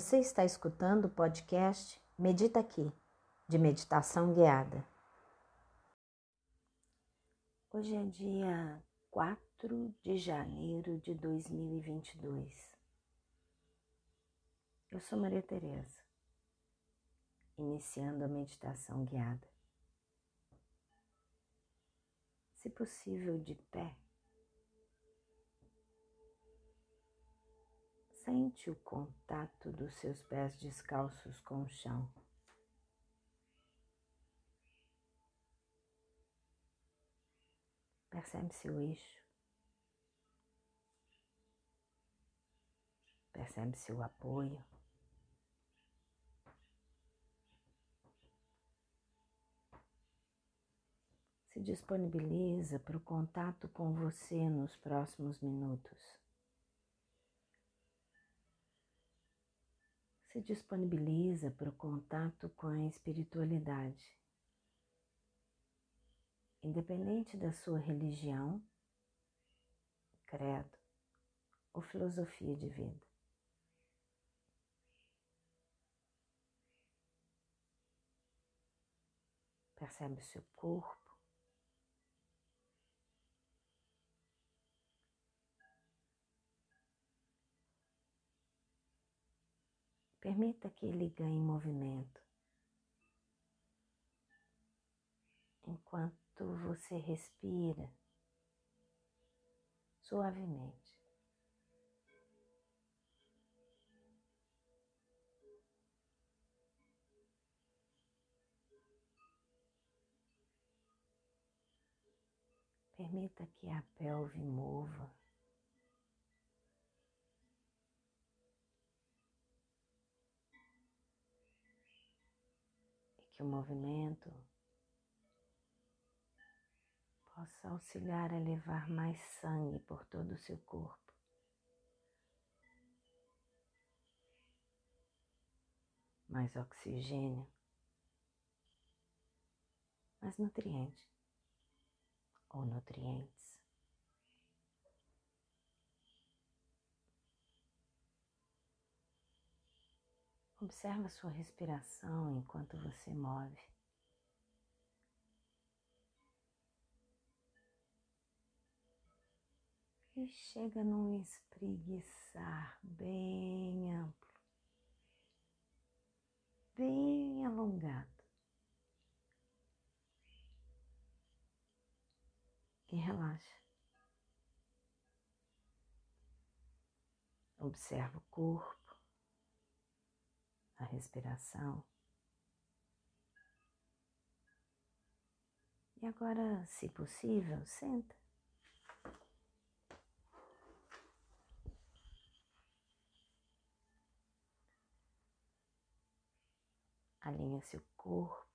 Você está escutando o podcast Medita Aqui, de meditação guiada. Hoje é dia 4 de janeiro de 2022. Eu sou Maria Tereza, iniciando a meditação guiada. Se possível, de pé. Sente o contato dos seus pés descalços com o chão. Percebe seu eixo. Percebe seu apoio. Se disponibiliza para o contato com você nos próximos minutos. Se disponibiliza para o contato com a espiritualidade. Independente da sua religião, credo ou filosofia de vida. Percebe o seu corpo. Permita que ele ganhe movimento. Enquanto você respira suavemente. Permita que a pelve mova. Que o movimento possa auxiliar a levar mais sangue por todo o seu corpo. Mais oxigênio, mais nutriente ou nutrientes. Observa sua respiração enquanto você move. E chega num espreguiçar bem amplo, bem alongado. E relaxa. Observa o corpo a respiração. E agora, se possível, senta. Alinha seu corpo.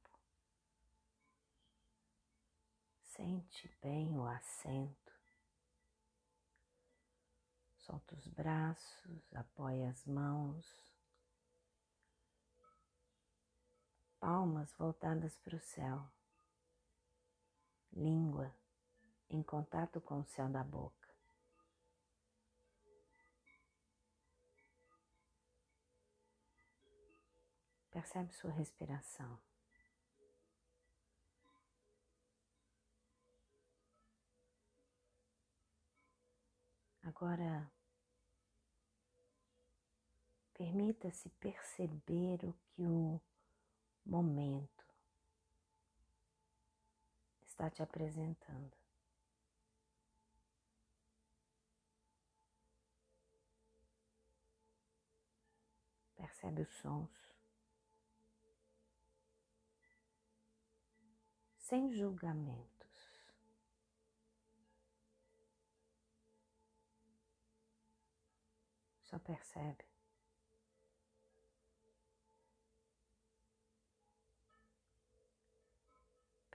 Sente bem o assento. Solta os braços, apoia as mãos. Palmas voltadas para o céu, língua em contato com o céu da boca. Percebe sua respiração. Agora, permita-se perceber o que o momento está te apresentando. Percebe os sons sem julgamentos. Só percebe.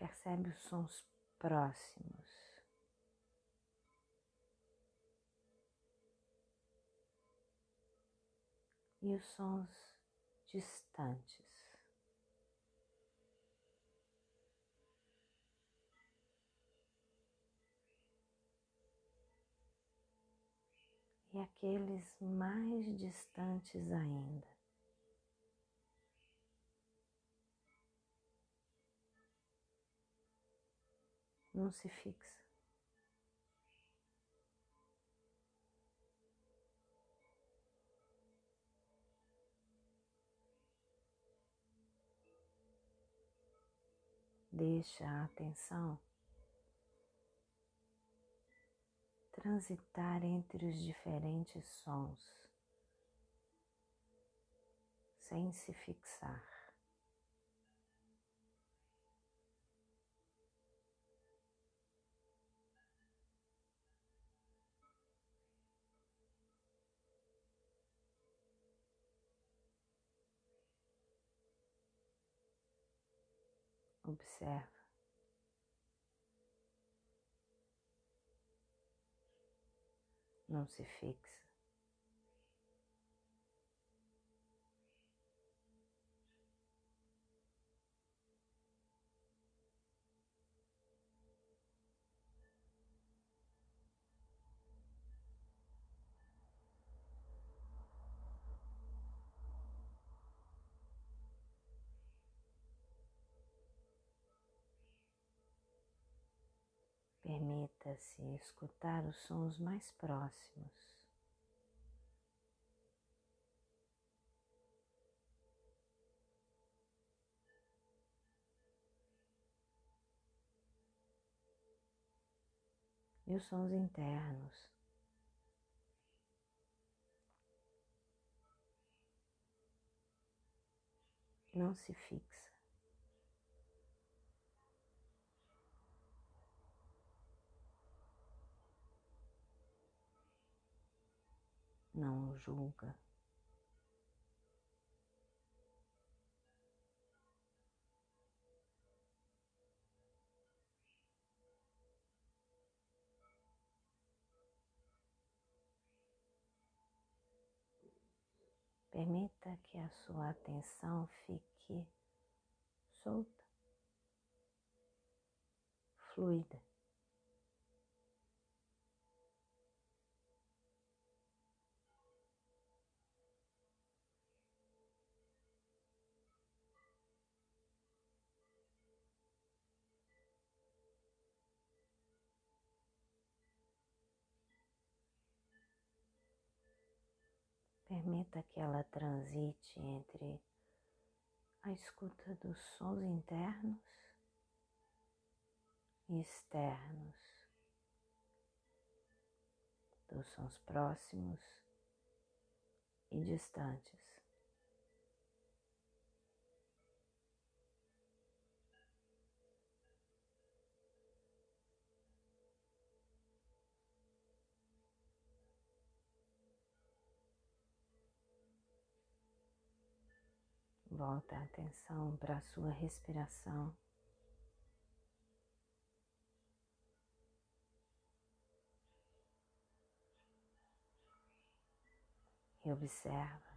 Percebe os sons próximos. E os sons distantes. E aqueles mais distantes ainda. Não se fixa. Deixa a atenção transitar entre os diferentes sons, sem se fixar. Observa. Não se fixa. Permita-se escutar os sons mais próximos. E os sons internos. Não se fixa. Não julga. Permita que a sua atenção fique solta, fluida. Permita que ela transite entre a escuta dos sons internos e externos, dos sons próximos e distantes. Volta a atenção para a sua respiração. E observa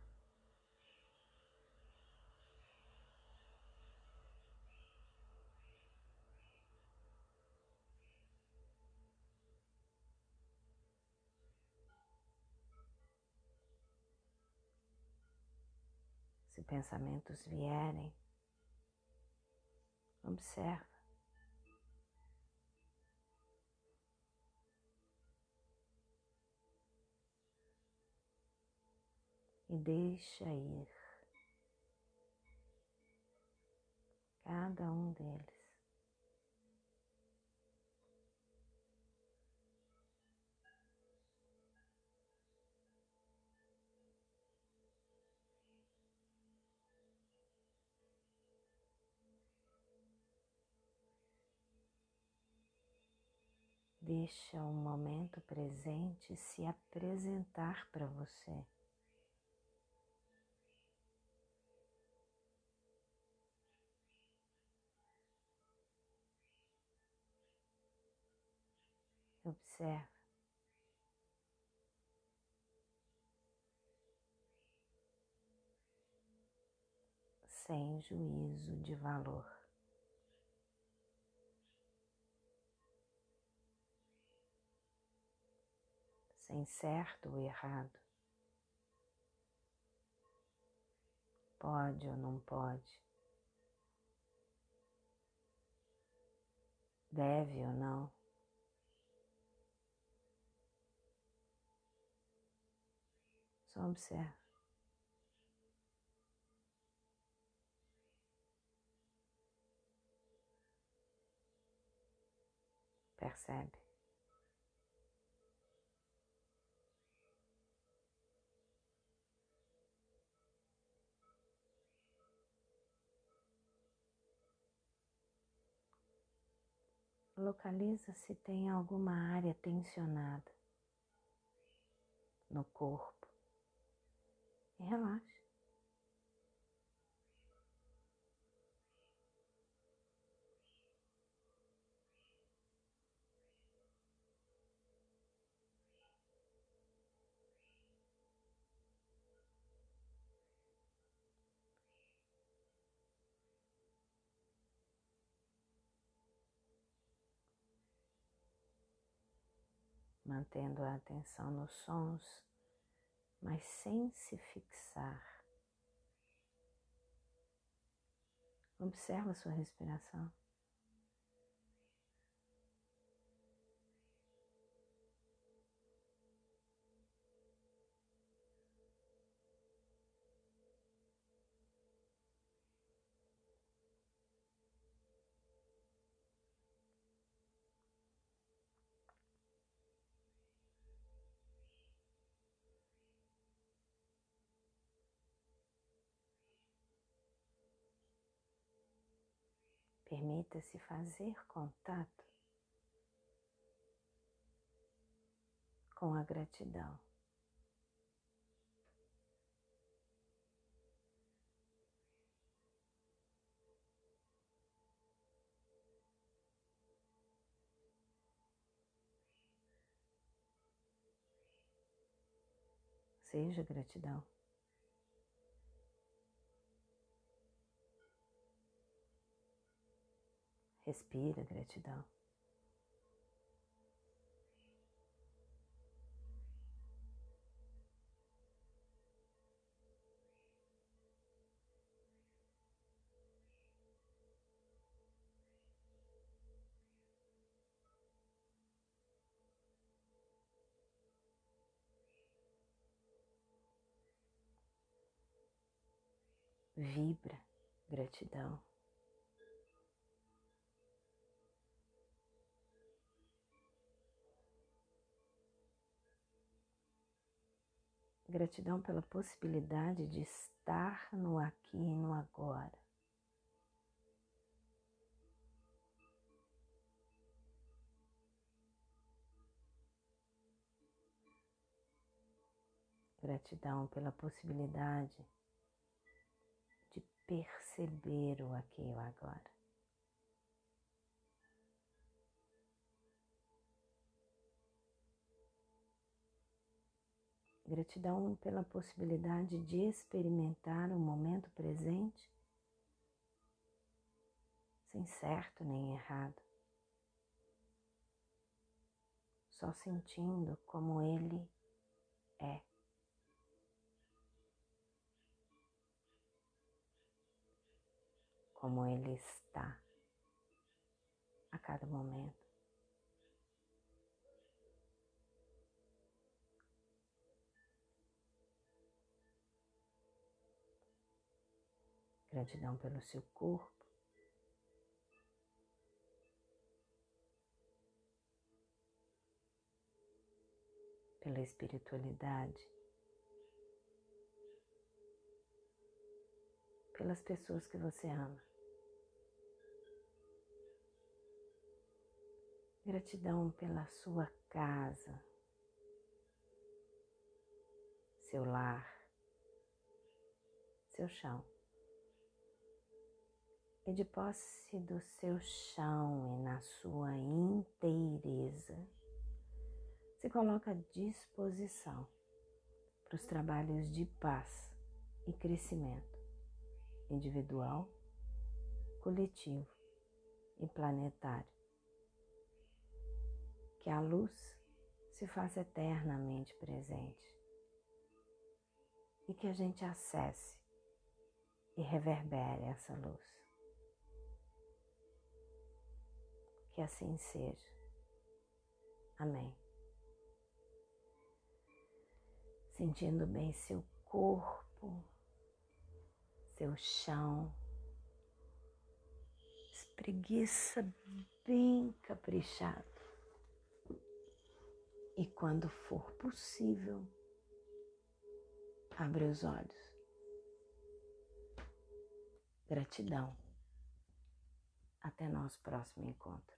Se pensamentos vierem, observa. E deixa ir cada um deles. Deixa o momento presente se apresentar para você. Observa. Sem juízo de valor. Sem certo ou errado. Pode ou não pode. deve ou não. Só observa. Percebe? Localiza se tem alguma área tensionada no corpo e relaxa. Mantendo a atenção nos sons, mas sem se fixar. Observa sua respiração. Permita-se fazer contato com a gratidão. Seja gratidão. Respira gratidão. Vibra gratidão. Gratidão pela possibilidade de estar no aqui e no agora. Gratidão pela possibilidade de perceber o aqui e o agora. Gratidão pela possibilidade de experimentar o momento presente sem certo nem errado, só sentindo como ele é. Como ele está a cada momento. Gratidão pelo seu corpo. Pela espiritualidade. Pelas pessoas que você ama. Gratidão pela sua casa, seu lar, seu chão e de posse do seu chão e na sua inteireza, se coloca à disposição para os trabalhos de paz e crescimento individual, coletivo e planetário. Que a luz se faça eternamente presente e que a gente acesse e reverbere essa luz. Que assim seja. Amém. Sentindo bem seu corpo, seu chão. Espreguiça bem caprichado. E quando for possível, abre os olhos. Gratidão. Até nosso próximo encontro.